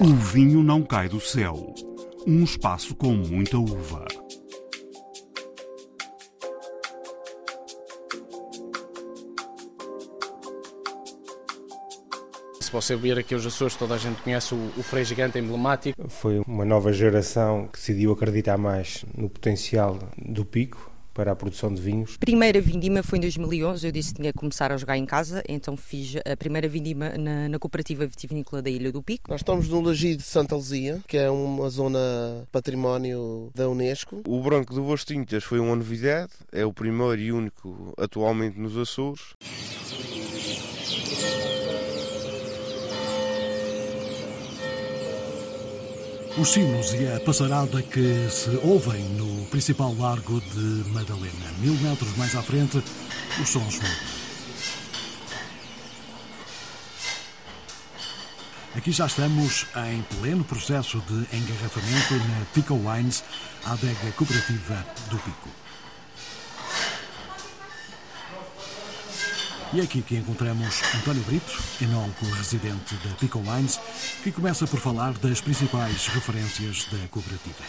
O vinho não cai do céu. Um espaço com muita uva. Se você vir aqui os Açores, toda a gente conhece o, o Frei Gigante emblemático. Foi uma nova geração que decidiu acreditar mais no potencial do pico para a produção de vinhos. Primeira vindima foi em 2011, eu disse que tinha que começar a jogar em casa, então fiz a primeira vindima na, na cooperativa vitivinícola da Ilha do Pico. Nós estamos no Lagi de Santa Luzia, que é uma zona património da Unesco. O Branco do Boas Tintas foi uma novidade, é o primeiro e único atualmente nos Açores. Os sinos e a passarada que se ouvem no principal largo de Madalena. Mil metros mais à frente, os sons mudam. Aqui já estamos em pleno processo de engarrafamento na Pico Wines, a adega cooperativa do Pico. E é aqui que encontramos António Brito, enólogo residente da Pico Wines, que começa por falar das principais referências da cooperativa.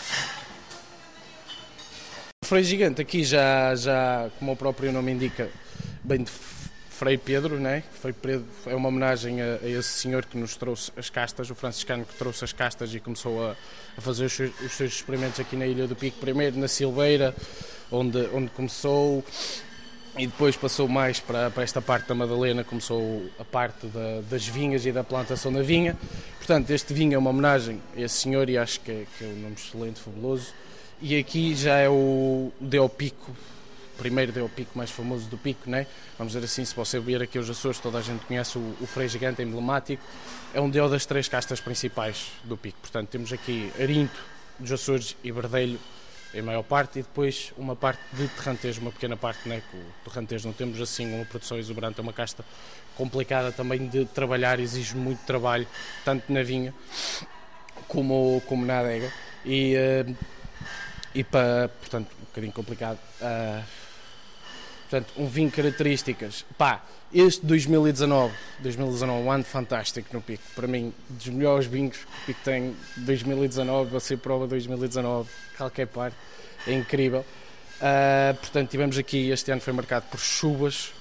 O Frei Gigante aqui já, já, como o próprio nome indica, bem de Frei Pedro, né? Frei Pedro é uma homenagem a, a, esse senhor que nos trouxe as castas, o franciscano que trouxe as castas e começou a, a fazer os os seus, experimentos aqui na Ilha do Pico, primeiro na Silveira, onde, onde começou e depois passou mais para, para, esta parte da Madalena, começou a parte da, das vinhas e da plantação da vinha. Portanto, este vinho é uma homenagem a esse senhor e acho que é, que é um nome excelente, fabuloso. E aqui já é o Deo Pico, primeiro Deo Pico mais famoso do Pico, né? vamos dizer assim, se você vir aqui os Açores, toda a gente conhece o, o Frei Gigante emblemático, é um Deo das três castas principais do Pico. Portanto, temos aqui Arinto, dos Açores e Verdelho, em maior parte, e depois uma parte de terrantejo, uma pequena parte, né, que o terrantejo não temos assim uma produção exuberante, é uma casta complicada também de trabalhar, exige muito trabalho, tanto na vinha como, como na adega, e, uh, e para, portanto, um bocadinho complicado. Uh, portanto, um vinho características, pá, este 2019, 2019, um ano fantástico no Pico. Para mim, dos melhores vinhos que o Pico tem 2019, você prova 2019, qualquer parte, é incrível. Uh, portanto, tivemos aqui, este ano foi marcado por chuvas.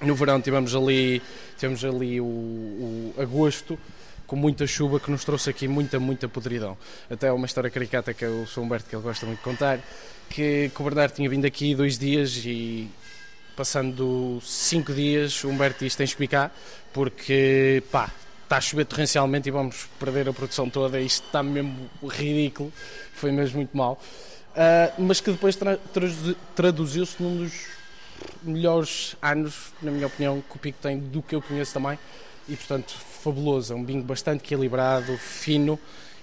No verão tivemos ali, tivemos ali o, o agosto, com muita chuva que nos trouxe aqui muita, muita podridão. Até uma história caricata que eu sou Humberto que ele gosta muito de contar, que, que o Bernardo tinha vindo aqui dois dias e passando cinco dias, Humberto diz tens que picar, porque pá, está a chover torrencialmente e vamos perder a produção toda, isto está mesmo ridículo, foi mesmo muito mal. Uh, mas que depois tra traduziu-se num dos melhores anos, na minha opinião, que o Pico tem do que eu conheço também, e portanto fabuloso, é um bingo bastante equilibrado, fino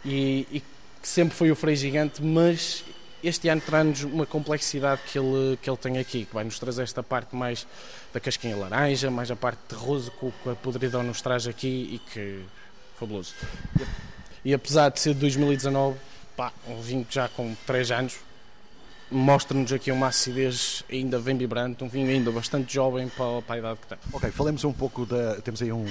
e, e que sempre foi o freio gigante, mas este ano traz-nos uma complexidade que ele, que ele tem aqui, que vai nos trazer esta parte mais da casquinha laranja, mais a parte terroso que a podridão nos traz aqui e que fabuloso. E apesar de ser de 2019, pá, um vinho já com 3 anos, mostra-nos aqui uma acidez ainda bem vibrante, um vinho ainda bastante jovem para, para, a idade que tem. Ok, falemos um pouco da. Temos aí um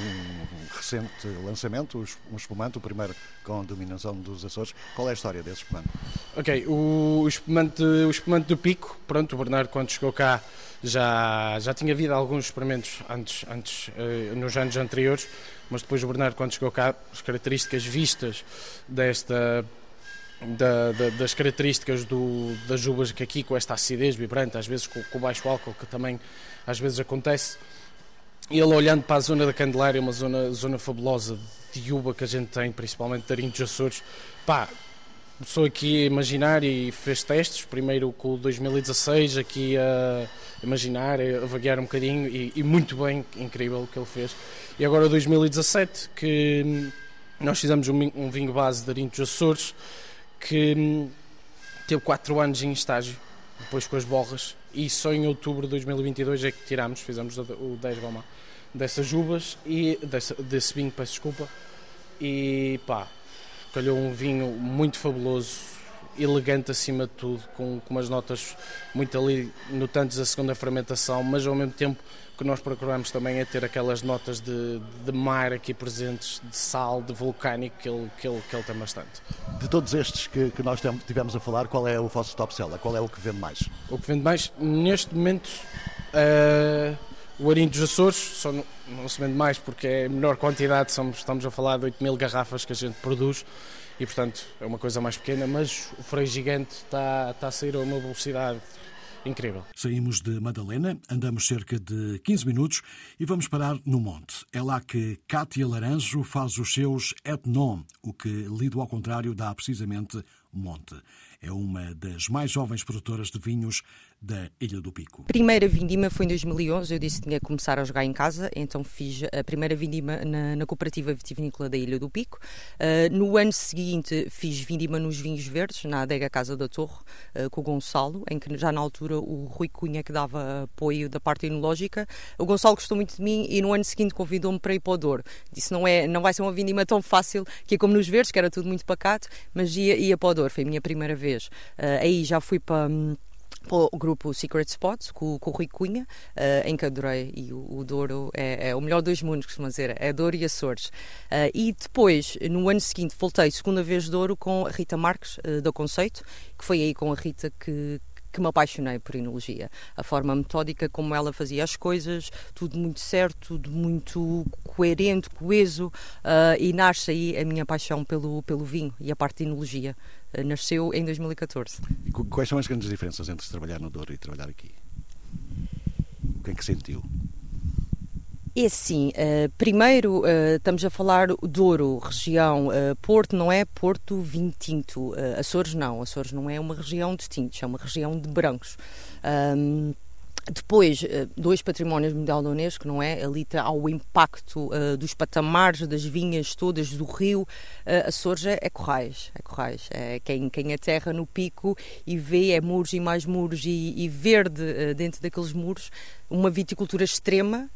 recente lançamento, um espumante, o primeiro com dominação dos Açores. Qual é a história desse espumante? Ok, o, o, espumante, o espumante do Pico, pronto, o Bernardo quando chegou cá já, já tinha havido alguns experimentos antes, antes eh, nos anos anteriores, mas depois o Bernardo quando chegou cá, as características vistas desta da, da, das características do, das uvas que aqui com esta acidez vibrante, às vezes com, com baixo álcool, que também às vezes acontece. Ele olhando para a zona da Candelária, uma zona, zona fabulosa de uva que a gente tem, principalmente de Arinhos Açores, pá, começou aqui a imaginar e fez testes, primeiro com o 2016, aqui a imaginar, a vaguear um bocadinho e, e muito bem, incrível o que ele fez. E agora 2017, que nós fizemos um, um vinho base de Arinhos Açores, que hum, teve 4 anos em estágio, depois com as borras, e só em outubro de 2022 é que tirámos, fizemos o 10 goma dessas uvas e desse, desse vinho, peço desculpa, e pá, calhou um vinho muito fabuloso elegante acima de tudo, com, com umas notas muito ali notantes da segunda fermentação, mas ao mesmo tempo que nós procuramos também é ter aquelas notas de, de mar aqui presentes, de sal, de vulcânico, que ele, que ele, que ele tem bastante. De todos estes que, que nós tivemos a falar, qual é o vosso top seller? Qual é o que vende mais? O que vende mais, neste momento, uh, o Arinho dos Açores, só não, não, se vende mais porque é menor quantidade, somos, estamos a falar de 8 mil garrafas que a gente produz e, portanto, é uma coisa mais pequena, mas o freio gigante está, está a sair a uma velocidade incrível. Saímos de Madalena, andamos cerca de 15 minutos e vamos parar no Monte. É lá que Cátia Laranjo faz os seus etnon, o que, lido ao contrário, dá precisamente Monte. É uma das mais jovens produtoras de vinhos da Ilha do Pico. Primeira vindima foi em 2011, eu disse que tinha que começar a jogar em casa, então fiz a primeira vindima na, na Cooperativa Vitivinícola da Ilha do Pico. Uh, no ano seguinte fiz vindima nos vinhos verdes, na adega Casa da Torre, uh, com o Gonçalo, em que já na altura o Rui Cunha que dava apoio da parte enológica. O Gonçalo gostou muito de mim e no ano seguinte convidou-me para ir para o Douro. Disse não é, não vai ser uma vindima tão fácil que é como nos verdes, que era tudo muito pacato, mas ia, ia para o Douro, foi a minha primeira vez. Uh, aí já fui para hum, o grupo Secret Spots, com, com o Rui Cunha, uh, em que adorei. E o, o Douro é, é, o melhor dos mundos, costuma dizer. É Douro e Açores. Uh, e depois, no ano seguinte, voltei segunda vez Douro com a Rita Marques, uh, do Conceito, que foi aí com a Rita que, que me apaixonei por enologia. A forma metódica como ela fazia as coisas, tudo muito certo, tudo muito coerente, coeso, uh, e nasce aí a minha paixão pelo, pelo vinho e a parte de enologia. Uh, nasceu em 2014. E quais são as grandes diferenças entre trabalhar no Douro e trabalhar aqui? O que é que sentiu? É sim, uh, primeiro uh, estamos a falar Douro, região uh, Porto, não é Porto vinho tinto, Açores não, Açores não é uma região de tintos, é uma região de brancos. Um, depois, dois patrimónios mundial da Unesco, não é? Ali há o impacto uh, dos patamares, das vinhas todas, do rio. Uh, Açores é, corrais, é corrais. É quem, quem aterra no pico e vê é muros e mais muros e, e verde uh, dentro daqueles muros. Uma viticultura extrema,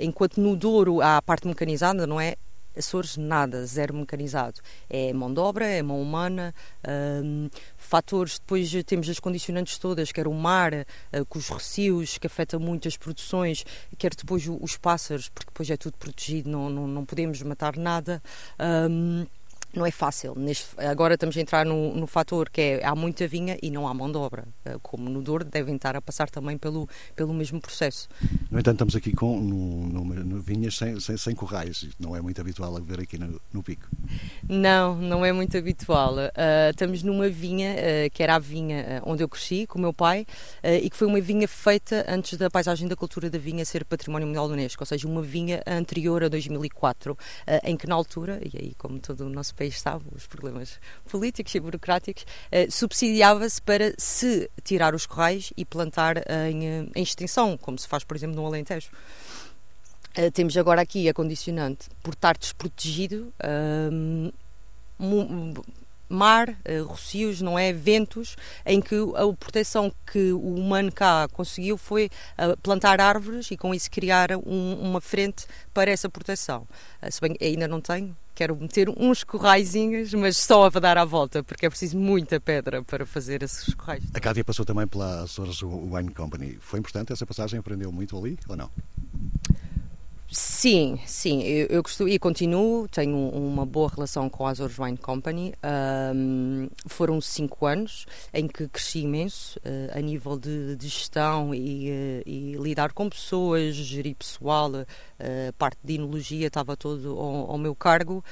enquanto no Douro há a parte mecanizada, não é? Açores, nada, zero mecanizado. É mão de obra, é mão humana, um, fatores, depois temos as condicionantes todas, quer o mar, uh, com os recios, que afeta muito as produções, quer depois os pássaros, porque depois é tudo protegido, não, não, não podemos matar nada. Um, não é fácil. Neste, agora estamos a entrar no, no fator que é há muita vinha e não há mão de obra. Eh, como no Douro, devem estar a passar também pelo, pelo mesmo processo. No entanto, estamos aqui com no, no, no vinhas sem, sem, sem, corrais. Não é muito habitual a ver aqui no, no Pico. Não, não é muito habitual. Uh, estamos numa vinha uh, que era a vinha onde eu cresci com o meu pai uh, e que foi uma vinha feita antes da paisagem da cultura da vinha ser património mundial da Unesco, ou seja, uma vinha anterior a 2004, em que na altura, e aí como todo o nosso país sabe, os problemas políticos e burocráticos, uh, subsidiava-se para se tirar os corrais e plantar em, eh, em, extensão, como se faz, por exemplo, no Alentejo. Temos agora aqui a condicionante por estar desprotegido. Uh, mar, uh, rocios, não é? Ventos, em que a proteção que o humano cá conseguiu foi uh, plantar árvores e com isso criar um, uma frente para essa proteção. Uh, se bem ainda não tenho, quero meter uns corraizinhos, mas só a dar à volta, porque é preciso muita pedra para fazer esses corrais. A Cátia passou também pela Açores Wine Company. Foi importante essa passagem? Aprendeu muito ali ou não? Sim, sim, eu, eu costumo, e continuo, tenho uma boa relação com a Azores Wine Company. Um, foram cinco anos em que cresci imenso uh, a nível de, de gestão e, uh, e, lidar com pessoas, gerir pessoal, uh, parte de inologia estava todo ao, ao meu cargo.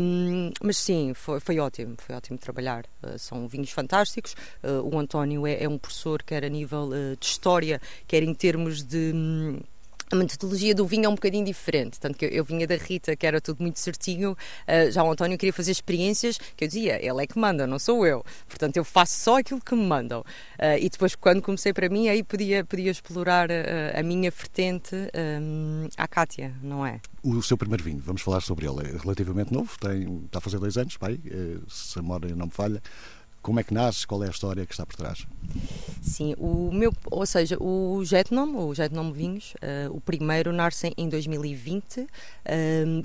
Um, mas sim, foi, foi, ótimo, foi ótimo trabalhar. são vinhos fantásticos. o António é, é, um professor, quer a nível de história, quer em termos de. Um, a metodologia do vinho é um bocadinho diferente. Tanto que eu, vinha da Rita, que era tudo muito certinho. Uh, já o António queria fazer experiências que eu dizia, ele é que manda, não sou eu. Portanto, eu faço só aquilo que me mandam. Uh, e depois, quando comecei para mim, aí podia, podia explorar uh, a minha vertente à Cátia, não é? O seu primeiro vinho, vamos falar sobre ele. É relativamente novo, tem, está a fazer dois anos, pai, se a memória não me falha. Como é que nasce, qual é a história que está por trás? Sim, o meu, ou seja, o Jetnom, o Jetnom Vinhos, uh, o primeiro nasce em 2020, uh,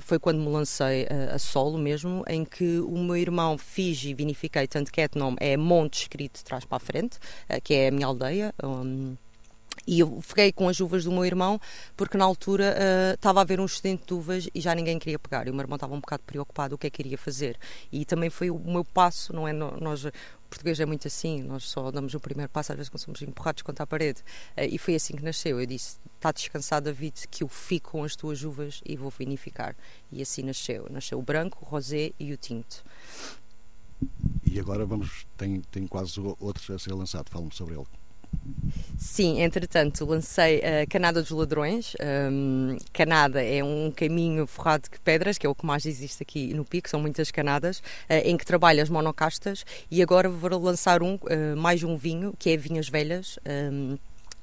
foi quando me lancei uh, a solo mesmo, em que o meu irmão fiz e vinifiquei, tanto que Etnom é monte escrito de trás para a frente, que é a minha aldeia. Um, e eu fiquei com as uvas do meu irmão, porque na altura uh, estava a haver um excedente de uvas e já ninguém queria pegar. E o meu irmão estava um bocado preocupado o que é que iria fazer. E também foi o meu passo, não é? Nós, o português é muito assim, nós só damos o primeiro passo, às vezes quando somos empurrados contra a parede. Uh, e foi assim que nasceu. Eu disse: está descansado, David, que eu fico com as tuas uvas e vou vinificar. E assim nasceu. Nasceu o branco, o rosé e o tinto. E agora vamos, tem, tem quase outro a ser lançado, fala-me sobre ele. Sim, entretanto, lancei a Canada dos Ladrões. Um, Canada é um caminho forrado de pedras, que é o que mais existe aqui no Pico, são muitas canadas, uh, em que trabalho as monocastas. E agora vou lançar um, uh, mais um vinho, que é Vinhas Velhas. Um,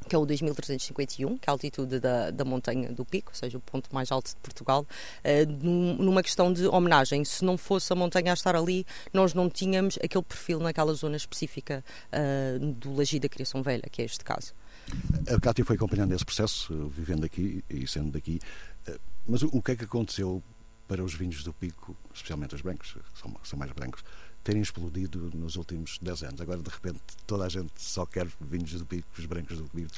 que é o 2351, que é a altitude da, da montanha do Pico, ou seja, o ponto mais alto de Portugal, uh, numa questão de homenagem. Se não fosse a montanha a estar ali, nós não tínhamos aquele perfil naquela zona específica uh, do Lagi da Criação Velha, que é este caso. A Cátia foi acompanhando esse processo, vivendo aqui e sendo daqui, uh, mas o, o que é que aconteceu para os vinhos do Pico, especialmente os brancos, são, são mais brancos, terem explodido nos últimos 10 anos. Agora, de repente, toda a gente só quer vinhos do Pico, os brancos do Pico.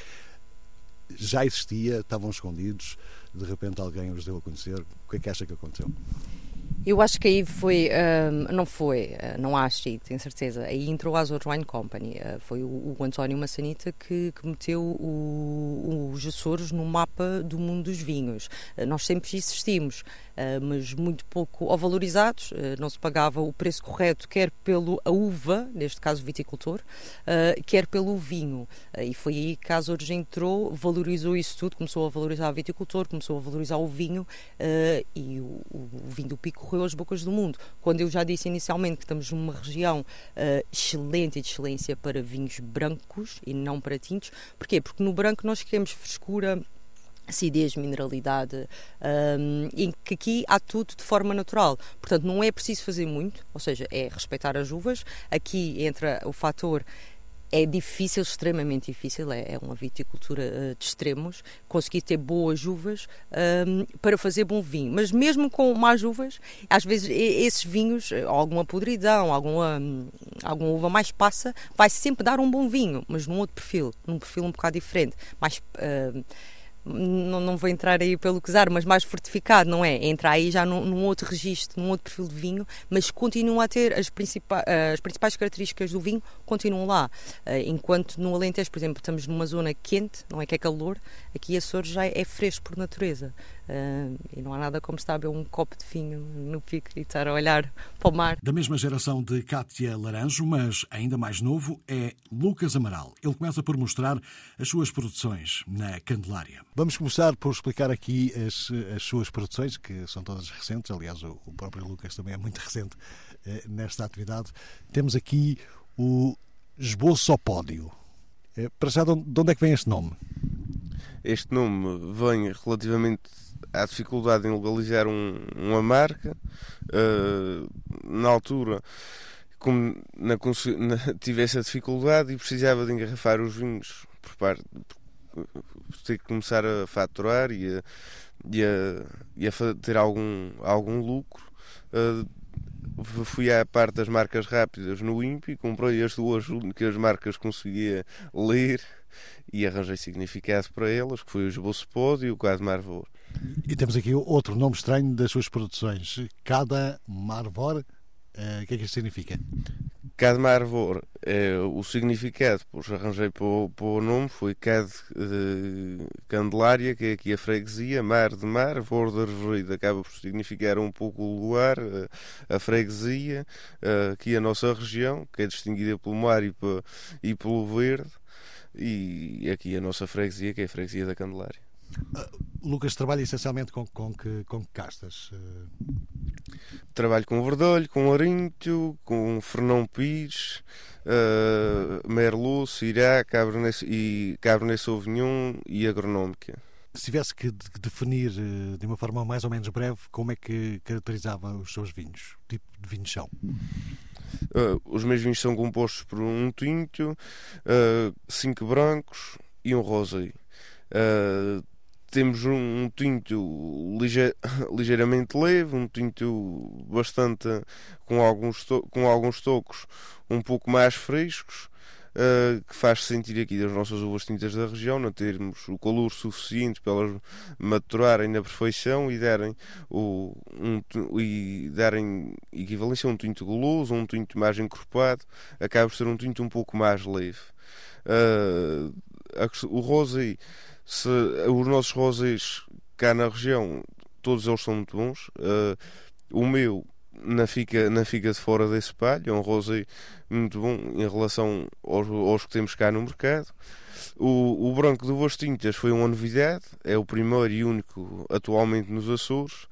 Já existia, estavam escondidos, de repente alguém os deu a conhecer. O que é que acha que aconteceu? Eu acho que aí foi, um, não foi, uh, não acho, e tenho certeza, aí entrou a Azores Wine Company, uh, foi o, António Massanita que, que meteu o, os Açores no mapa do mundo dos vinhos. Uh, nós sempre existimos, mas muito pouco ou valorizados, não se pagava o preço correto, quer pela uva, neste caso viticultor, quer pelo vinho. e foi aí que a Azores entrou, valorizou isso tudo, começou a valorizar o viticultor, começou a valorizar o vinho, e o, o vinho do Pico correu às bocas do mundo. Quando eu já disse inicialmente que estamos numa região uh, excelente e de excelência para vinhos brancos e não para tintos, porquê? Porque no branco nós queremos frescura, acidez, mineralidade, um, ehm, em que aqui há tudo de forma natural. Portanto, não é preciso fazer muito, ou seja, é respeitar as uvas. Aqui entra o fator é difícil, extremamente difícil, é, é uma viticultura uh, de extremos, conseguir ter boas uvas um, para fazer bom vinho. Mas mesmo com más uvas, às vezes esses vinhos, eh, alguma podridão, alguma, alguma uva mais passa, vai sempre dar um bom vinho, mas num outro perfil, num perfil um bocado diferente, mais... Uh, não, não vou entrar aí pelo usar, mas mais fortificado, não é? Entra aí já num, num, outro registro, num outro perfil de vinho, mas continua a ter as, principais, as principais características do vinho, continuam lá. Eh, enquanto no Alentejo, por exemplo, estamos numa zona quente, não é que é calor, aqui Açores já é fresco por natureza. Uh, e não há nada como estar a beber um copo de vinho no pico e estar a olhar para o mar. Da mesma geração de Cátia Laranjo, mas ainda mais novo, é Lucas Amaral. Ele começa por mostrar as suas produções na Candelária. Vamos começar por explicar aqui as, as suas produções, que são todas recentes. Aliás, o, o próprio Lucas também é muito recente eh, nesta atividade. Temos aqui o esboço ao pódio. Eh, para já, de onde é que vem este nome? Este nome vem relativamente à dificuldade em legalizar um, uma marca. Uh, na altura, como na, na, tive essa dificuldade e precisava de engarrafar os vinhos por parte ter que começar a faturar e a, e a, e a ter algum, algum lucro. Uh, fui à parte das marcas rápidas no INPI, comprei as duas únicas marcas que conseguia ler e arranjei significado para elas, que foi o Esboço Pod e o Quadro Marvor. E temos aqui outro nome estranho das suas produções, Cada Marvor. Uh, o que é que isto significa? Cada Marvor, é, o significado, pois arranjei para o, para o nome, foi Cad uh, Candelária, que é aqui a freguesia, Mar de Mar, Vor de acaba por significar um pouco o lugar, uh, a freguesia, aqui a nossa região, que é distinguida pelo mar e, e pelo verde, e aqui a nossa freguesia, que é a freguesia da Candelária. Uh, Lucas trabalha essencialmente com, com, que, com que castas? Uh... Trabalho com Verdolho, com Arinto, com Fernão Pires, uh, Merlot, Syrah, Cabernet, e Cabernet Sauvignon e Agronómica. Se tivesse que definir eh, de uma forma mais ou menos breve, como é que caracterizava os seus vinhos? Tipo de vinhos são? Uh, os meus vinhos são compostos por um tinto, uh, cinco brancos e um rosé. Uh, temos um, um tinto lige, ligeiramente leve, um tinto bastante com alguns, com alguns tocos um pouco mais frescos uh, que faz sentir aqui das nossas uvas tintas da região, não termos o calor suficiente para elas maturarem na perfeição e darem, o, um, e darem equivalência a um tinto goloso, um tinto mais encorpado, acaba por ser um tinto um pouco mais leve. Uh, o rosé, se, os nossos rosés cá na região, todos eles são muito bons. Uh, o meu não fica, não fica de fora desse palho, é um rosé muito bom em relação aos, aos que temos cá no mercado. O, o branco do Boas Tintas foi uma novidade, é o primeiro e único atualmente nos Açores.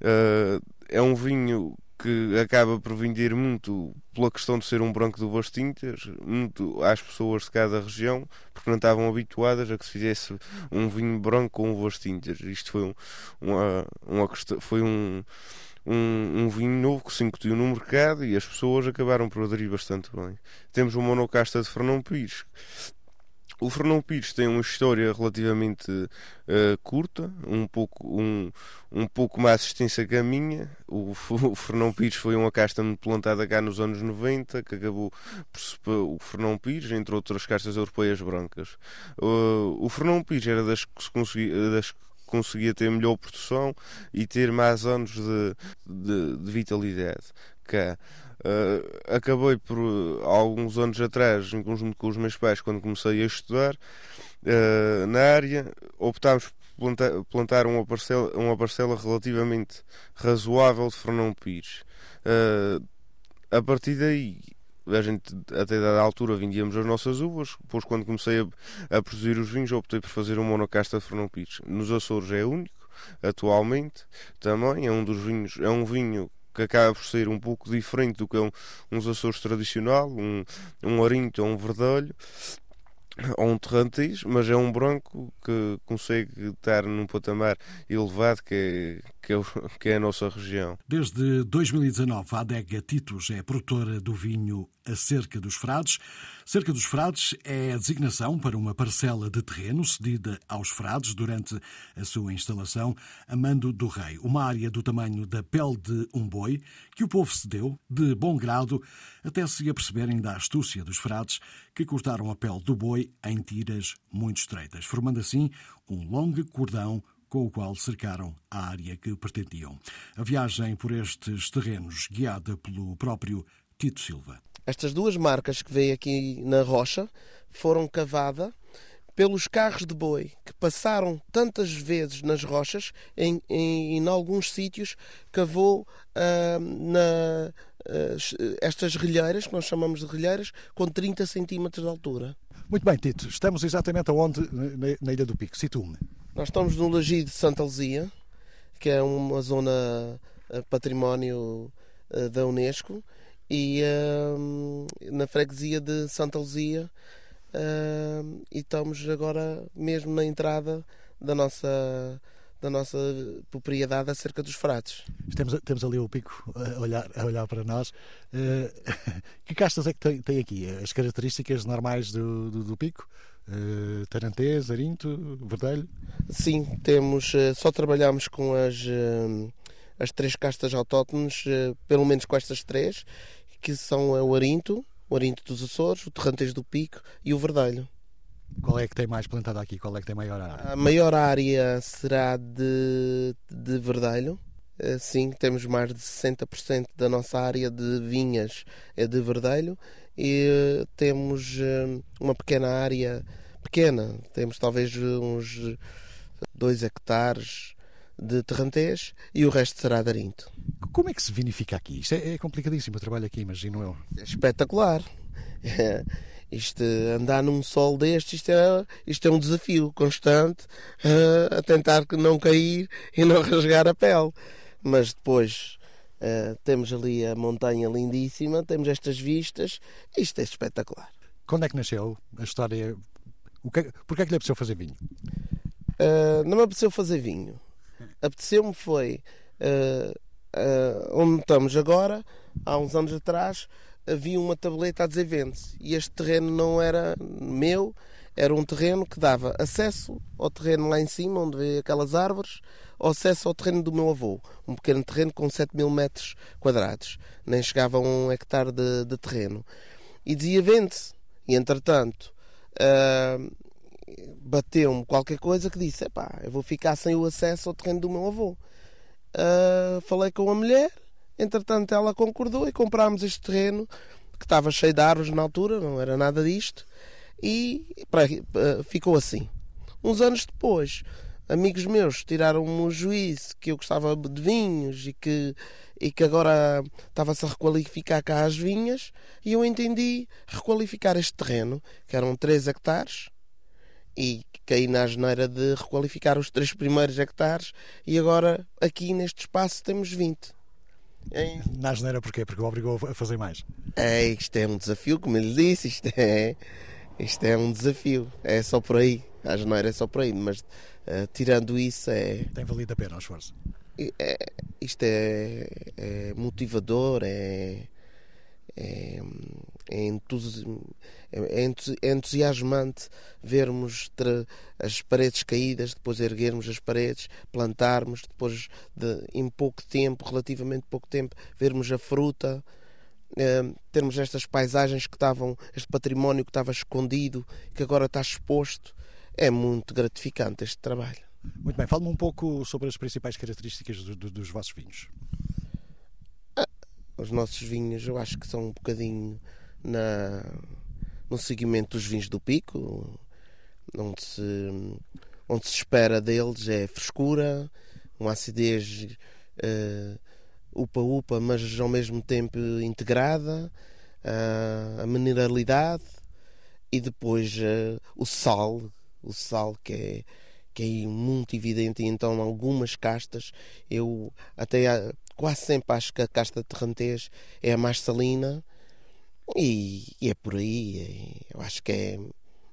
Uh, é um vinho que acaba por vender muito pela questão de ser um branco do Boas Tintas, muito às pessoas de cada região, porque não estavam habituadas a que se fizesse um vinho branco com Boas Tintas. Isto foi, um, uma, uma, foi um um, um, vinho novo que se incutiu no mercado e as pessoas acabaram por aderir bastante bem. Temos o monocasta de Fernão Pires. O Fernão Pires tem uma história relativamente uh, curta, um pouco, um, um pouco mais extensa que a minha. O, o Fernão Pires foi uma casta plantada cá nos anos 90, que acabou por o Fernão Pires, entre outras castas europeias brancas. Uh, o Fernão Pires era das que se conseguia, das conseguia ter melhor produção e ter mais anos de, de, de vitalidade. Cá. Uh, acabei por, alguns anos atrás, em conjunto com os meus pais, quando comecei a estudar uh, na área, optámos por plantar, plantar uma, parcela, uma parcela relativamente razoável de Fernão Pires. Uh, a partir daí, a gente até dada altura vendíamos as nossas uvas, depois quando comecei a, a produzir os vinhos optei por fazer um monocasta de Fernão Pires. Nos Açores é único, atualmente, também é um dos vinhos, é um vinho que acaba por ser um pouco diferente do que é um, uns Açores tradicional, um, um arinto ou um verdelho, ou um terrantis, mas é um branco que consegue estar num patamar elevado que é, que é, que é a nossa região. Desde 2019, a adega Titus é produtora do vinho A Cerca dos Frades. Cerca dos Frades é a designação para uma parcela de terreno cedida aos frades durante a sua instalação a mando do rei. Uma área do tamanho da pele de um boi que o povo cedeu de bom grado até se aperceberem da astúcia dos frades que cortaram a pele do boi em tiras muito estreitas, formando assim um longo cordão com o qual cercaram a área que pretendiam. A viagem por estes terrenos, guiada pelo próprio Tito Silva. Estas duas marcas que veio aqui na rocha foram cavadas pelos carros de boi que passaram tantas vezes nas rochas, em, em, em alguns sítios cavou uh, na, uh, estas relheiras, que nós chamamos de relheiras, com 30 centímetros de altura. Muito bem, Tito. Estamos exatamente aonde na, na Ilha do Pico? Situa-me. Nós estamos no Lagido de Santa Luzia, que é uma zona eh, património da Unesco, e uh, na freguesia de Santa Luzia, uh, e estamos agora mesmo na entrada da nossa da nossa propriedade acerca dos frates. Temos, temos ali o pico a olhar, a olhar para nós. Uh, que castas é que tem, tem, aqui? As características normais do, do, do pico? Uh, Tarantês, Arinto, Verdelho? Sim, temos, uh, só trabalhamos com as, uh, as três castas autóctones, pelo menos com estas três, que são o Arinto, o Arinto dos Açores, o Terrantês do Pico e o Verdelho. Qual é que tem mais plantada aqui? Qual é que tem maior área? A maior área será de, de verdelho. Eh, sim, temos mais de 60% da nossa área de vinhas é de verdelho e eh, temos eh, uma pequena área, pequena, temos talvez uns 2 hectares de terrantês e o resto será de arinto. Como é que se vinifica aqui? Isto é, é complicadíssimo o trabalho aqui, imagino eu. É espetacular. Isto, andar num sol deste, isto é, isto é um desafio constante uh, a tentar não cair e não rasgar a pele. Mas depois uh, temos ali a montanha lindíssima, temos estas vistas, isto é espetacular. Quando é que nasceu a história? O que, é, porquê é que lhe apeteceu fazer vinho? Uh, não me apeteceu fazer vinho. Apeteceu-me foi uh, uh, onde estamos agora, há uns anos atrás, havia uma tableta a dizer vende-se. E este terreno não era meu, era um terreno que dava acesso ao terreno lá em cima, onde vê aquelas árvores, acesso ao terreno do meu avô. Um pequeno terreno com 7 mil metros quadrados. Nem chegava a um hectare de, de terreno. E dizia vende-se. E entretanto, uh, bateu-me qualquer coisa que disse: pá, eu vou ficar sem o acesso ao terreno do meu avô. Uh, falei com a mulher, entretanto ela concordou e comprámos este terreno que estava cheio de árvores na altura, não era nada disto, e pra, uh, ficou assim. Uns anos depois, amigos meus tiraram-me o juízo que eu gostava de vinhos e que, e que agora estava-se a requalificar cá as vinhas, e eu entendi requalificar este terreno, que eram 3 hectares, e caí na geneira de requalificar os três primeiros hectares e agora aqui neste espaço temos 20. É. Na geneira porquê? Porque o obrigou a fazer mais? É, isto é um desafio, como ele disse, isto é, isto é um desafio, é só por aí, a geneira é só por aí, mas uh, tirando isso é... Tem valido a pena o esforço? É, isto é, é motivador, é, é, é, é, é entusiasmante vermos as paredes caídas, depois erguermos as paredes, plantarmos, depois de, em pouco tempo, relativamente pouco tempo, vermos a fruta, é, termos estas paisagens que estavam, este património que estava escondido, que agora está exposto. É muito gratificante este trabalho. Muito bem, fale-me um pouco sobre as principais características do, do, dos vossos vinhos. Ah, os nossos vinhos, eu acho que são um bocadinho na, no seguimento dos vinhos do Pico, onde se, onde se espera deles é frescura, uma acidez uh, upa-upa, mas ao mesmo tempo integrada, uh, a mineralidade e depois uh, o sal, o sal que é que é muito evidente e então algumas castas eu até quase sempre acho que a casta terrantês é a mais salina e, e é por aí. Eu acho que é,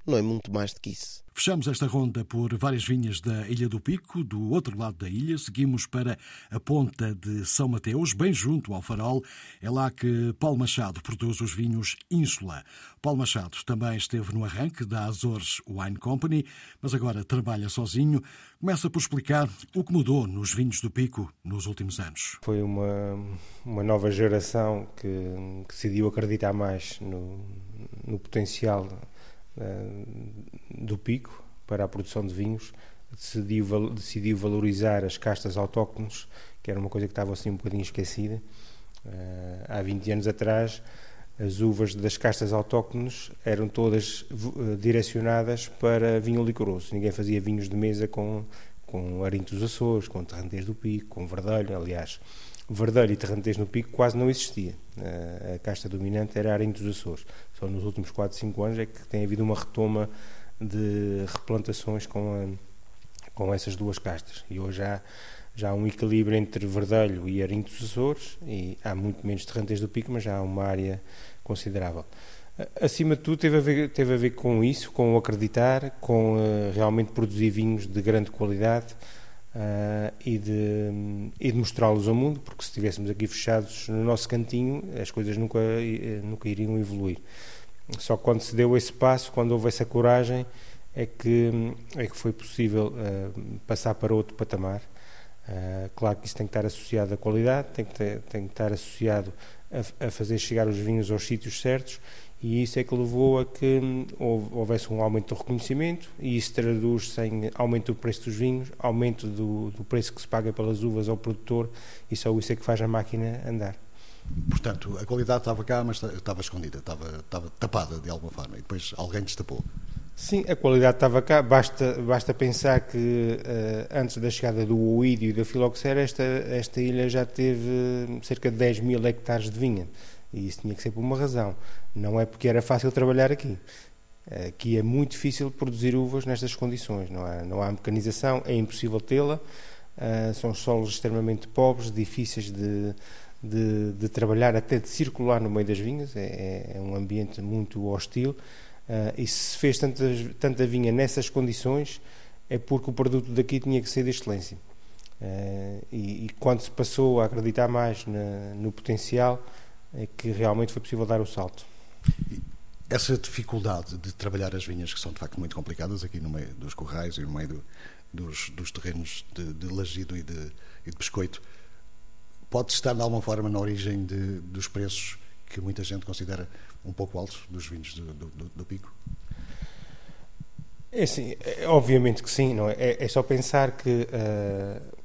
não é muito mais do que isso. Fechamos esta ronda por várias vinhas da Ilha do Pico. Do outro lado da ilha, seguimos para a ponta de São Mateus, bem junto ao farol. É lá que Paulo Machado produz os vinhos Ínsula. Paulo Machado também esteve no arranque da Azores Wine Company, mas agora trabalha sozinho. Começa por explicar o que mudou nos vinhos do Pico nos últimos anos. Foi uma, uma nova geração que, que decidiu acreditar mais no, no potencial do Pico para a produção de vinhos, decidiu, decidiu valorizar as castas autóctones, que era uma coisa que estava assim um bocadinho esquecida. Eh, há 20 anos atrás, as uvas das castas autóctones eram todas eh, direcionadas para vinho licoroso. Ninguém fazia vinhos de mesa com, com arintos dos Açores, com terrantês do Pico, com verdelho. Aliás, verdelho e terrantês no Pico quase não existia. A casta dominante era arintos dos Açores. Só nos últimos 4, 5 anos é que tem havido uma retoma de replantações com, a, com essas duas castas. E hoje há, já há um equilíbrio entre verdelho e arinho dos Açores, e há muito menos terrantês do pico, mas já há uma área considerável. Acima de tudo, teve a ver, teve a ver com isso, com o acreditar, com uh, realmente produzir vinhos de grande qualidade uh, e de, e de mostrá-los ao mundo, porque se estivéssemos aqui fechados no nosso cantinho, as coisas nunca, eh, nunca iriam evoluir. Só quando se deu esse passo, quando houve essa coragem, é que, é que foi possível uh, passar para outro patamar. Uh, claro que isso tem que estar associado à qualidade, tem que, ter, tem que estar associado a, a, fazer chegar os vinhos aos sítios certos e isso é que levou a que hum, houvesse um aumento do reconhecimento e isso traduz-se em aumento do preço dos vinhos, aumento do, do, preço que se paga pelas uvas ao produtor e só isso é que faz a máquina andar. Portanto, a qualidade estava cá, mas estava escondida, estava, estava tapada de alguma forma e depois alguém destapou. Sim, a qualidade estava cá. Basta, basta pensar que uh, antes da chegada do Oídio e da Filoxera, esta, esta ilha já teve cerca de 10 mil hectares de vinha. E isso tinha que ser por uma razão. Não é porque era fácil trabalhar aqui. Aqui é muito difícil produzir uvas nestas condições. Não há, não há mecanização, é impossível tê-la. Uh, são solos extremamente pobres, difíceis de, de, de, trabalhar, até de circular no meio das vinhas. É, é um ambiente muito hostil. Uh, e se fez tanta, tanta vinha nessas condições, é porque o produto daqui tinha que ser de excelência. Uh, e, e, quando se passou a acreditar mais na, no potencial, é que realmente foi possível dar o salto. Essa dificuldade de trabalhar as vinhas, que são de facto muito complicadas, aqui no meio dos corrais e no meio do, dos, dos, terrenos de, de lagido e de, e de biscoito, pode estar de alguma forma na origem de, dos preços que muita gente considera um pouco altos dos vinhos do, do, do pico? É sim, é, obviamente que sim, não é? É, é só pensar que uh,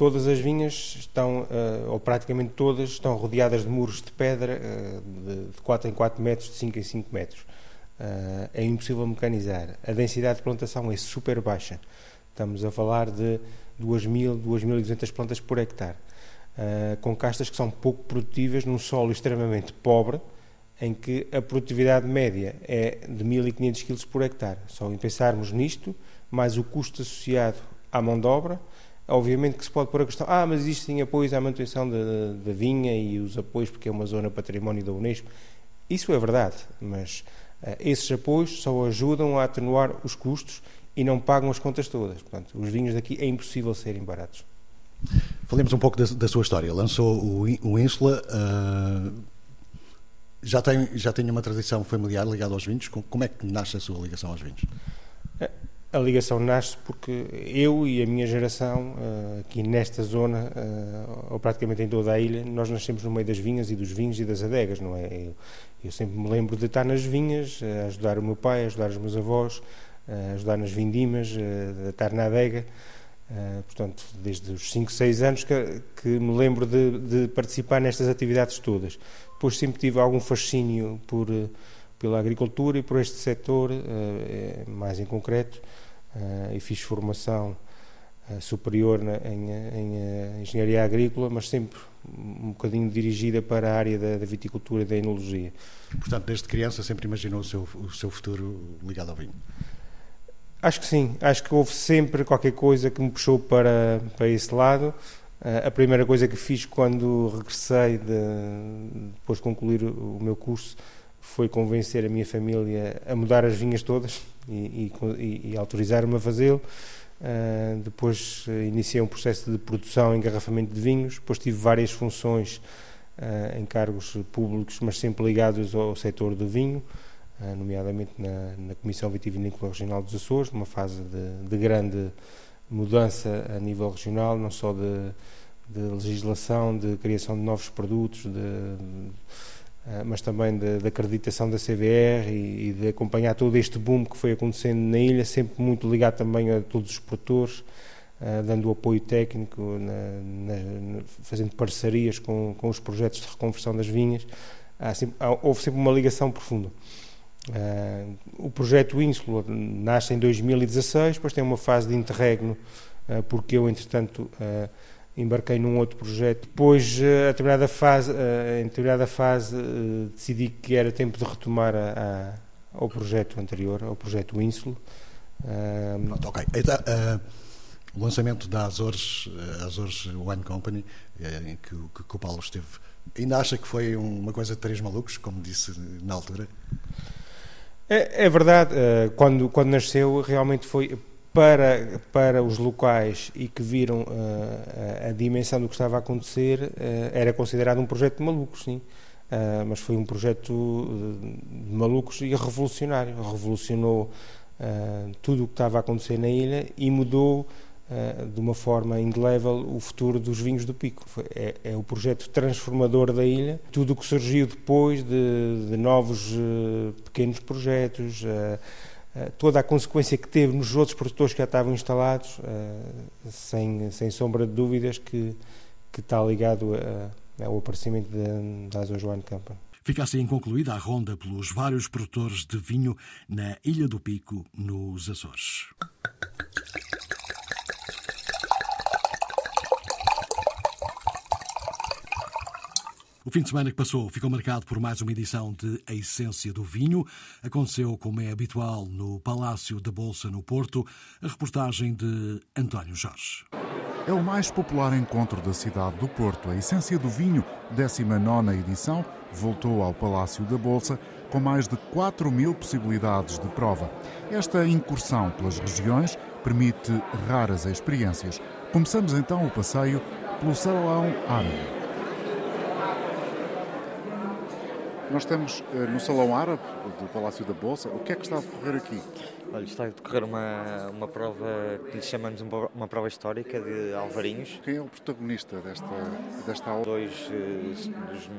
todas as vinhas estão, uh, ou praticamente todas, estão rodeadas de muros de pedra uh, de, de 4 em 4 metros, de 5 em 5 metros. é impossível mecanizar. A densidade de plantação é super baixa. Estamos a falar de 2.000, 2.200 plantas por hectare, com castas que são pouco produtivas num solo extremamente pobre, em que a produtividade média é de 1.500 kg por hectare. Só em pensarmos nisto, mais o custo associado à mão de obra, obviamente que se pode pôr a questão, ah, mas existem apoios à manutenção da vinha e os apoios porque é uma zona património da Unesco. Isso é verdade, mas uh, esses apoios só ajudam a atenuar os custos e não pagam as contas todas. Portanto, os vinhos daqui é impossível serem baratos. Falemos um pouco da, da sua história. Lançou o, o Ínsula, uh, já tem, já tem uma tradição familiar ligada aos vinhos? Como é que nasce a sua ligação aos vinhos? A ligação nasce porque eu e a minha geração, eh, aqui nesta zona, eh, ou praticamente em toda a ilha, nós nascemos no meio das vinhas e dos vinhos e das adegas, não é? Eu, sempre me lembro de estar nas vinhas, a ajudar o meu pai, ajudar os meus avós, ajudar nas vindimas, estar na adega. Portanto, desde os 5, 6 anos que, que me lembro de, de participar nestas atividades todas. Depois sempre tive algum fascínio por, eh, pela agricultura e por este setor, eh, mais em concreto, eh, e fiz formação superior em, em engenharia agrícola, mas sempre um bocadinho dirigida para a área da, da, viticultura e da enologia. Portanto, desde criança sempre imaginou o seu, o seu futuro ligado ao vinho? Acho que sim, acho que houve sempre qualquer coisa que me puxou para, para esse lado. Eh, a primeira coisa que fiz quando regressei, de, depois de concluir o meu curso, foi convencer a minha família a mudar as vinhas todas e, e, e autorizar-me a fazê-lo. Uh, depois uh, iniciei um processo de produção e engarrafamento de vinhos. Depois tive várias funções uh, em cargos públicos, mas sempre ligados ao setor do vinho, nomeadamente na, na, Comissão Vitivinícola Regional dos Açores, numa fase de, de grande mudança a nível regional, não só de, de legislação, de criação de novos produtos, de, de, mas também de, acreditação da CVR e, e, de acompanhar todo este boom que foi acontecendo na ilha, sempre muito ligado também a todos os produtores, uh, dando apoio técnico, na, na, fazendo parcerias com, com os projetos de reconversão das vinhas. Há sempre, há, houve sempre uma ligação profunda. Uh, o projeto Ínsula nasce em 2016, depois tem uma fase de interregno, uh, porque eu, entretanto, embarquei num outro projeto. Depois, a determinada fase, em determinada fase decidi que era tempo de retomar a, a, ao projeto anterior, ao projeto Ínsula. Pronto, ok. Então, o lançamento da Azores, Azores Wine Company, em que, que, que o Paulo esteve, ainda acha que foi uma coisa de três malucos, como disse na altura? É, é verdade, uh, quando, quando nasceu realmente foi para, para os locais e que viram uh, a dimensão do que estava a acontecer, uh, era considerado um projeto de malucos, sim. mas foi um projeto de malucos e revolucionário. Revolucionou tudo o que estava a acontecer na ilha e mudou uh, de uma forma indelével o futuro dos vinhos do Pico. É, é o projeto transformador da ilha. Tudo o que surgiu depois de, de novos uh, pequenos projetos, uh, toda a consequência que teve nos outros produtores que já estavam instalados, sem, sem sombra de dúvidas que, que está ligado a, ao aparecimento da Azor Joan Campa. Fica assim concluída a ronda pelos vários produtores de vinho na Ilha do Pico, nos Açores. O fim de semana que passou ficou marcado por mais uma edição de A Essência do Vinho. Aconteceu, como é habitual, no Palácio da Bolsa, no Porto, a reportagem de António Jorge. É o mais popular encontro da cidade do Porto. A Essência do Vinho, 19 edição, voltou ao Palácio da Bolsa com mais de 4 mil possibilidades de prova. Esta incursão pelas regiões permite raras experiências. Começamos então o passeio pelo Salão Árabe. Nós estamos eh, no Salão Árabe do Palácio da Bolsa. O que é que está a decorrer aqui? Olha, está a decorrer uma, uma prova que lhe chamamos uma prova histórica de Alvarinhos. Quem é o protagonista desta, desta aula? Dois, eh, dos,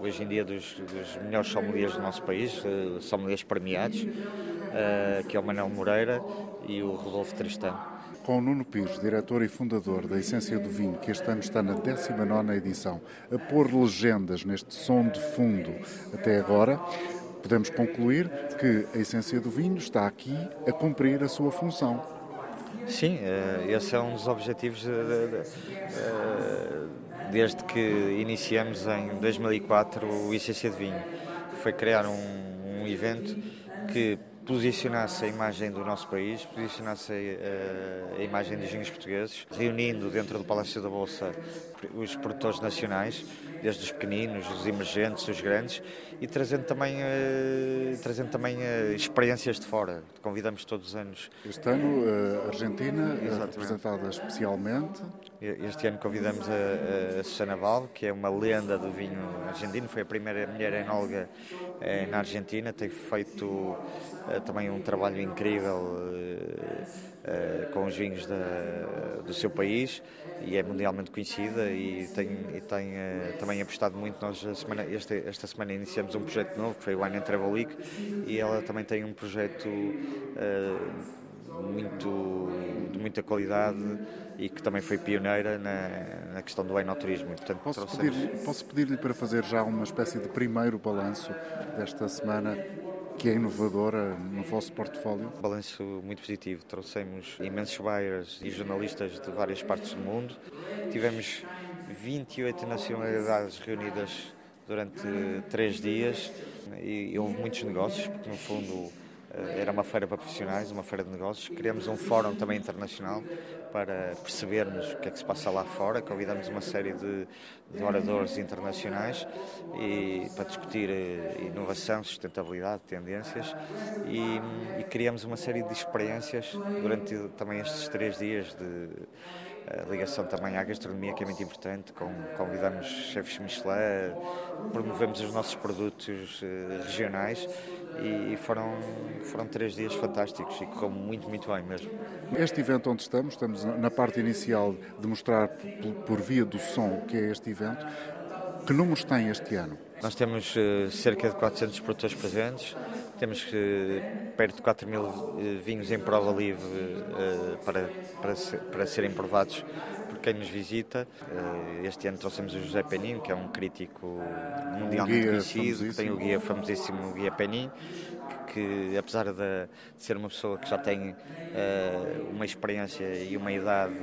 hoje em dia, dos, dos melhores sommeliers do nosso país, eh, sommeliers premiados, que é o Manuel Moreira e o Rodolfo Tristão com Nuno Pires, diretor e fundador da Essência do Vinho, que este ano está na 19 edição, a pôr legendas neste som de fundo até agora, podemos concluir que a Essência do Vinho está aqui a cumprir a sua função. Sim, eh, esse é um dos objetivos eh, desde que iniciamos em 2004 o Essência de Vinho. Foi criar um, um evento que posicionasse a imagem do nosso país, posicionasse a, eh, a, imagem dos vinhos portugueses, reunindo dentro do Palácio da Bolsa os produtores nacionais, desde os pequeninos, os emergentes, os grandes, e trazendo também, uh, trazendo também uh, experiências de fora. Convidamos todos os anos. Este ano a Argentina é representada especialmente. Este ano convidamos a, a Susana Val, que é uma lenda do vinho argentino, foi a primeira mulher enóloga eh, na Argentina, tem feito eh, também um trabalho incrível eh, com os vinhos da, do seu país e é mundialmente conhecida e tem, e tem também apostado muito. Nós semana, esta, esta semana iniciamos um projeto novo, que foi o Wine Travelic, e ela também tem um projeto muito, de muita qualidade e que também foi pioneira na, na questão do enoturismo. Portanto, posso pedir-lhe posso pedir para fazer já uma espécie de primeiro balanço desta semana que é inovadora no vosso portfólio? Balanço muito positivo. Trouxemos imensos buyers e jornalistas de várias partes do mundo. Tivemos 28 nacionalidades reunidas durante três dias e houve muitos negócios, porque no fundo era uma feira para profissionais, uma feira de negócios. Criamos um fórum também internacional para percebermos o que é que se passa lá fora. Convidamos uma série de, de oradores internacionais e, para discutir eh, inovação, sustentabilidade, tendências e, e criamos uma série de experiências durante também estes três dias de ligação também à gastronomia, que é muito importante. Convidamos chefes Michelin, promovemos os nossos produtos eh, regionais e foram, foram três dias fantásticos e correu muito, muito bem mesmo. Este evento onde estamos, estamos na parte inicial de mostrar por via do som que é este evento. Que números tem este ano? Nós temos uh, cerca de 400 produtores presentes, temos perto de 4 mil uh, vinhos em prova livre para, para, ser, para, serem provados por quem nos visita. este ano trouxemos o José Penin, que é um crítico mundialmente um conhecido, que tem o guia famosíssimo o Guia Penin, que, apesar de, ser uma pessoa que já tem uma experiência e uma idade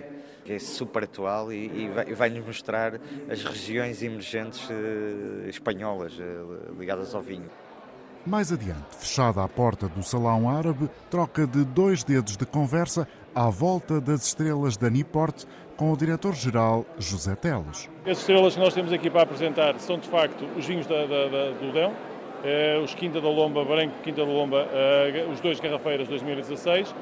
que é super atual e, e vai-nos mostrar as regiões emergentes eh, espanholas eh, ligadas ao vinho. Mais adiante, fechada a porta do Salão Árabe, troca de dois dedos de conversa à volta das estrelas da Niport com o diretor-geral José Teles. As estrelas que nós temos aqui para apresentar são, de facto, os vinhos da, da, da, do Dão, eh, os Quinta da Lomba, Branco Quinta da Lomba, eh, os dois Garrafeiras 2016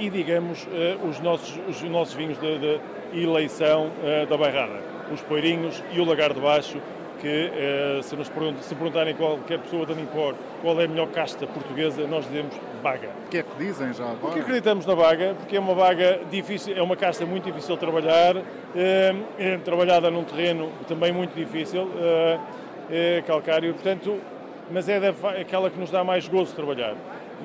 e, digamos, eh, os, nossos, os nossos vinhos de, de eleição da Bairrada, os Poirinhos e o Lagar de Baixo, que se nos se perguntarem qualquer pessoa da Nimpor qual é a melhor casta portuguesa, nós dizemos Baga. O que é que dizem já agora? Porque acreditamos na Baga, porque é uma Baga difícil, é uma casta muito difícil de trabalhar, é trabalhada num terreno também muito difícil, é calcário, portanto mas é aquela que nos dá mais gozo de trabalhar.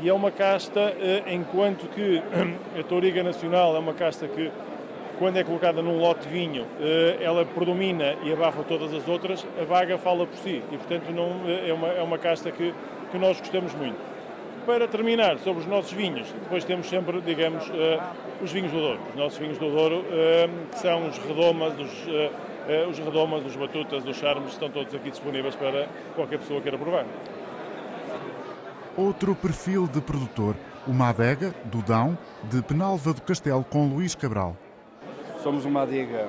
E é uma casta, eh, enquanto que a Touriga Nacional é uma casta que, quando é colocada num lote de vinho, eh, ela predomina e abafa todas as outras, a vaga fala por si. E, portanto, não, eh, é, uma, é uma casta que, que nós gostamos muito. Para terminar, sobre os nossos vinhos, depois temos sempre, digamos, os vinhos do Douro. Os nossos vinhos do Douro, que são os redomas, os eh, os redomas, os batutas, os charmes estão todos aqui disponíveis para qualquer pessoa queira provar. Outro perfil de produtor, uma adega do Dão de Penalva do Castelo com Luís Cabral. Somos uma adega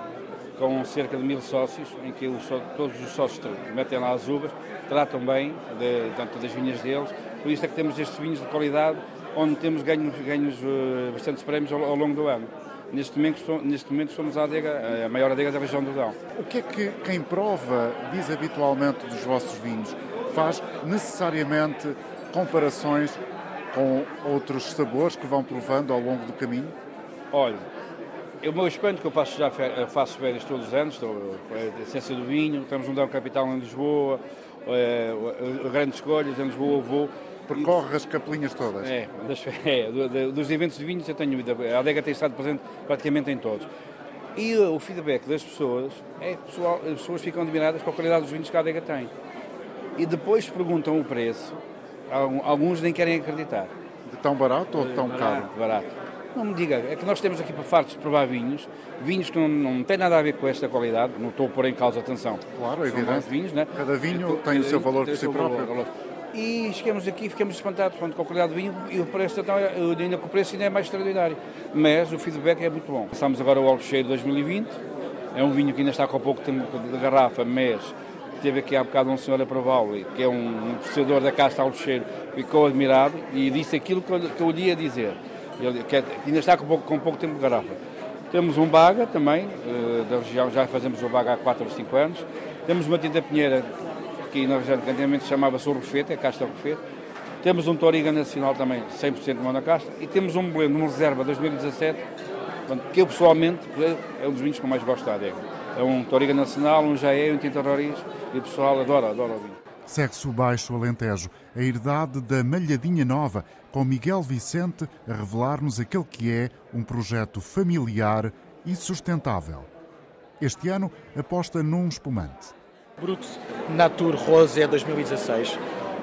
com cerca de mil sócios, em que os, todos os sócios metem lá as uvas, tratam bem de, tanto das vinhas deles, por isso é que temos estes vinhos de qualidade onde temos ganhos, ganhos uh, bastantes prémios ao, ao, longo do ano. Neste momento, neste momento somos a, adega, a maior adega da região do Dão. O que é que quem prova diz habitualmente dos vossos vinhos? Faz necessariamente comparações com outros sabores que vão provando ao longo do caminho? Olha, o meu espanto que eu faço já faço férias todos os anos, estou a Essência do Vinho, estamos no Dão Capital em Lisboa, é, grandes escolhas, em Lisboa vou. Percorre as capelinhas todas? É, das, é, dos eventos de vinhos eu tenho a adega tem estado presente praticamente em todos. E o feedback das pessoas é pessoal, as pessoas ficam admiradas com a qualidade dos vinhos que a adega tem. E depois perguntam o preço, alguns nem querem acreditar. De tão barato ou de tão barato, caro? Barato. Não me diga, é que nós temos aqui para fartos de provar vinhos, vinhos que não, não têm nada a ver com esta qualidade, não estou a pôr em causa, atenção. Claro, é evidente. Vinhos, né? Cada vinho tem o seu valor por si próprio. Valor. E chegamos aqui e ficamos espantados com a qualidade do vinho e o preço, então, ainda com o preço ainda é mais extraordinário. Mas o feedback é muito bom. Passamos agora o Alcocheiro 2020, é um vinho que ainda está com pouco tempo de garrafa, mas teve aqui há bocado um senhor a prová-lo, que é um apreciador da casta Alcocheiro, ficou admirado e disse aquilo que eu, que eu lhe ia dizer que é, ainda está com pouco, com pouco tempo de garrafa. Temos um baga também, uh, da região, já fazemos o baga há 4 ou 5 anos. Temos uma tinta pinheira, que na região antigamente chamava-se o Rufete, a casta Rufete. Temos um Toriga Nacional também, 100% de mão casta. E temos um blend, uma reserva 2017, que eu pessoalmente é um dos vinhos que eu mais gosto da adega. É um Toriga Nacional, um Jaé, um Tinta Roriz, e o pessoal adora, adora o vinho. Segue-se o Baixo Alentejo, a herdade da Malhadinha Nova, com Miguel Vicente a revelar-nos aquele que é um projeto familiar e sustentável. Este ano aposta num espumante. Brut Natur Rosé 2016.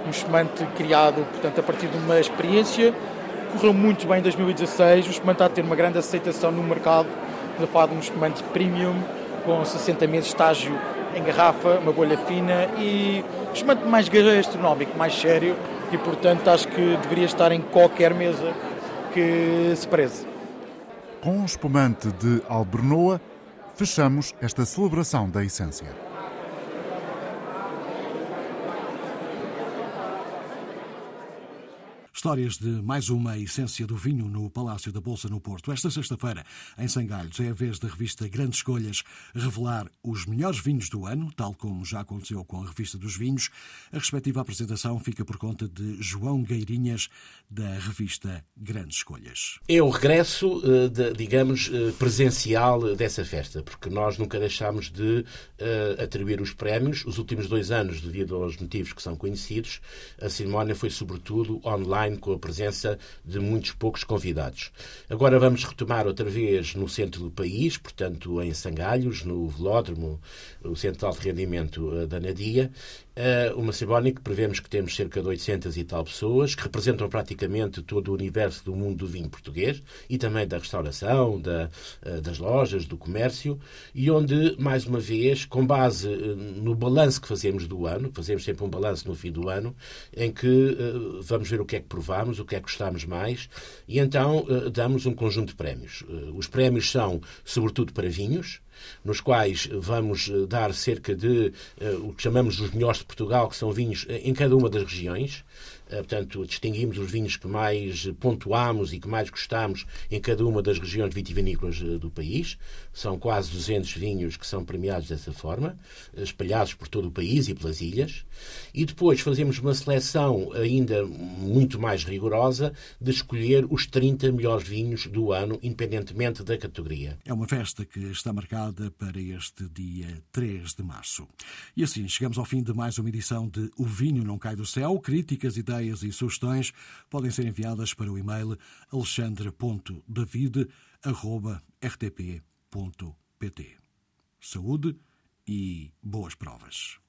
Um espumante criado, portanto, a partir de uma experiência. Correu muito bem em 2016. O espumante está a ter uma grande aceitação no mercado. De um espumante premium, com 60 meses de estágio em garrafa, uma bolha fina e um espumante mais gastronómico, mais sério e, portanto, acho que deveria estar em qualquer mesa que se preze. Com o espumante de Albernoa, fechamos esta celebração da essência. Histórias de mais uma essência do vinho no Palácio da Bolsa no Porto. Esta sexta-feira, em Sangalhos, é a vez da revista Grandes Escolhas revelar os melhores vinhos do ano, tal como já aconteceu com a revista dos vinhos. A respectiva apresentação fica por conta de João Gueirinhas, da revista Grandes Escolhas. É o regresso, eh, digamos, eh, presencial dessa festa, porque nós nunca deixámos de eh, atribuir os prémios. Os últimos dois anos, devido aos motivos que são conhecidos, a cerimónia foi sobretudo online online com a presença de muitos poucos convidados. Agora vamos retomar outra vez no centro do país, portanto em Sangalhos, no Velódromo, o Centro de Rendimento eh, da Nadia, eh, uma cerimónia que prevemos que temos cerca de 800 e tal pessoas, que representam praticamente todo o universo do mundo do vinho português e também da restauração, da, eh, das lojas, do comércio, e onde, mais uma vez, com base no balanço que fazemos do ano, fazemos sempre um balanço no fim do ano, em que vamos ver o que é que provamos, o que é que gostamos mais, e então uh, damos um conjunto de prémios. Uh, os prémios são, sobretudo, para vinhos, nos quais vamos eh, dar cerca de uh, o que chamamos os melhores de Portugal, que são vinhos em cada uma das regiões. Eh, portanto, distinguimos os vinhos que mais pontuamos e que mais gostamos em cada uma das regiões vitivinícolas eh, do país. São quase 200 vinhos que são premiados dessa forma, eh, espalhados por todo o país e pelas ilhas. E depois fazemos uma seleção ainda muito mais rigorosa de escolher os 30 melhores vinhos do ano, independentemente da categoria. É uma festa que está marcada para este dia 3 de março. E assim chegamos ao fim de mais uma edição de O Vinho Não Cai do Céu, críticas e ideias e sugestões podem ser enviadas para o e-mail alexandre.david.rtp.pt. Saúde e boas provas.